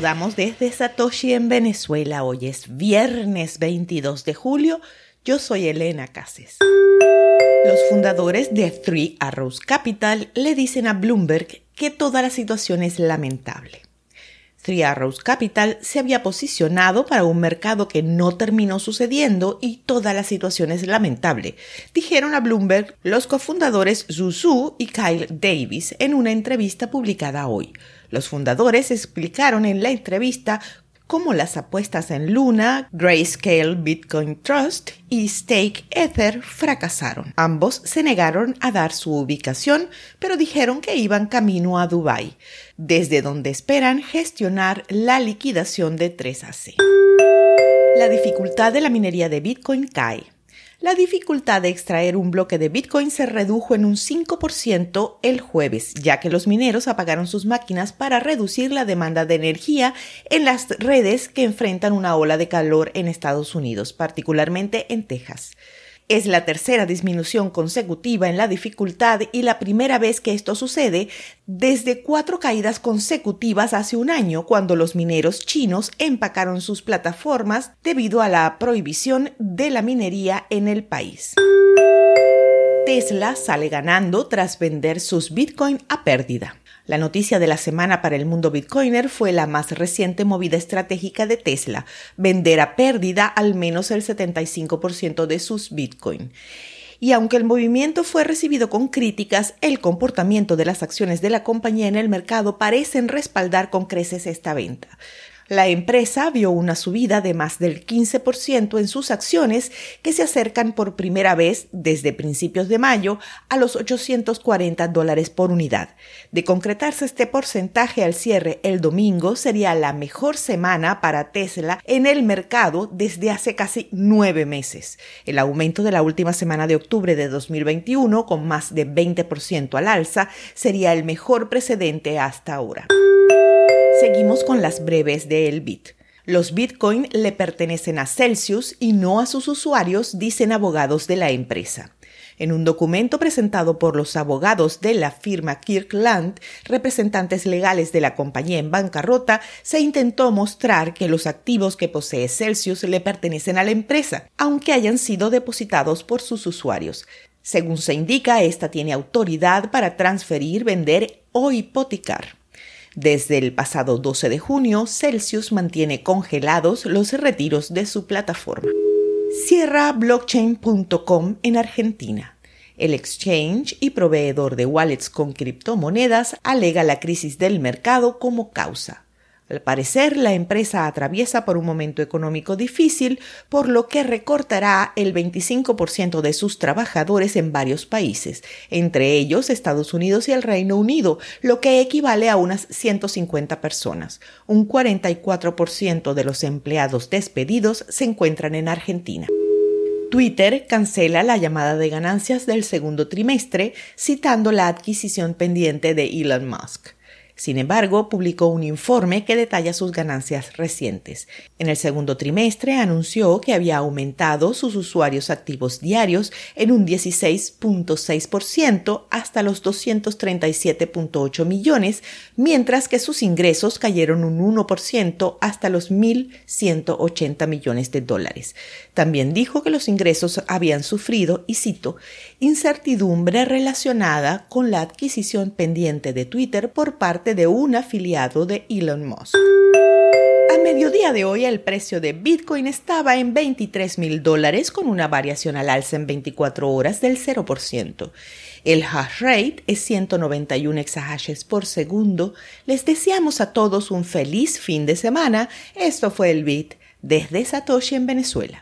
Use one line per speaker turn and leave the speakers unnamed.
desde Satoshi en Venezuela. Hoy es viernes 22 de julio. Yo soy Elena Cases. Los fundadores de Three Arrows Capital le dicen a Bloomberg que toda la situación es lamentable. Three Arrows Capital se había posicionado para un mercado que no terminó sucediendo y toda la situación es lamentable, dijeron a Bloomberg los cofundadores Zhu y Kyle Davis en una entrevista publicada hoy. Los fundadores explicaron en la entrevista cómo las apuestas en Luna, Grayscale Bitcoin Trust y Stake Ether fracasaron. Ambos se negaron a dar su ubicación, pero dijeron que iban camino a Dubai, desde donde esperan gestionar la liquidación de 3AC. La dificultad de la minería de Bitcoin cae la dificultad de extraer un bloque de Bitcoin se redujo en un 5% el jueves, ya que los mineros apagaron sus máquinas para reducir la demanda de energía en las redes que enfrentan una ola de calor en Estados Unidos, particularmente en Texas. Es la tercera disminución consecutiva en la dificultad y la primera vez que esto sucede desde cuatro caídas consecutivas hace un año cuando los mineros chinos empacaron sus plataformas debido a la prohibición de la minería en el país. Tesla sale ganando tras vender sus Bitcoin a pérdida. La noticia de la semana para el mundo bitcoiner fue la más reciente movida estratégica de Tesla, vender a pérdida al menos el 75% de sus bitcoin. Y aunque el movimiento fue recibido con críticas, el comportamiento de las acciones de la compañía en el mercado parecen respaldar con creces esta venta. La empresa vio una subida de más del 15% en sus acciones que se acercan por primera vez desde principios de mayo a los 840 dólares por unidad. De concretarse este porcentaje al cierre el domingo sería la mejor semana para Tesla en el mercado desde hace casi nueve meses. El aumento de la última semana de octubre de 2021 con más de 20% al alza sería el mejor precedente hasta ahora. Seguimos con las breves de El Bit. Los Bitcoin le pertenecen a Celsius y no a sus usuarios, dicen abogados de la empresa. En un documento presentado por los abogados de la firma Kirkland, representantes legales de la compañía en bancarrota, se intentó mostrar que los activos que posee Celsius le pertenecen a la empresa, aunque hayan sido depositados por sus usuarios. Según se indica, esta tiene autoridad para transferir, vender o hipotecar. Desde el pasado 12 de junio, Celsius mantiene congelados los retiros de su plataforma. Cierra blockchain.com en Argentina. El exchange y proveedor de wallets con criptomonedas alega la crisis del mercado como causa. Al parecer, la empresa atraviesa por un momento económico difícil, por lo que recortará el 25% de sus trabajadores en varios países, entre ellos Estados Unidos y el Reino Unido, lo que equivale a unas 150 personas. Un 44% de los empleados despedidos se encuentran en Argentina. Twitter cancela la llamada de ganancias del segundo trimestre, citando la adquisición pendiente de Elon Musk. Sin embargo, publicó un informe que detalla sus ganancias recientes. En el segundo trimestre anunció que había aumentado sus usuarios activos diarios en un 16.6% hasta los 237.8 millones, mientras que sus ingresos cayeron un 1% hasta los 1.180 millones de dólares. También dijo que los ingresos habían sufrido, y cito, incertidumbre relacionada con la adquisición pendiente de Twitter por de un afiliado de Elon Musk. A mediodía de hoy el precio de Bitcoin estaba en 23 mil dólares con una variación al alza en 24 horas del 0%. El hash rate es 191 exahashes por segundo. Les deseamos a todos un feliz fin de semana. Esto fue el Bit desde Satoshi en Venezuela.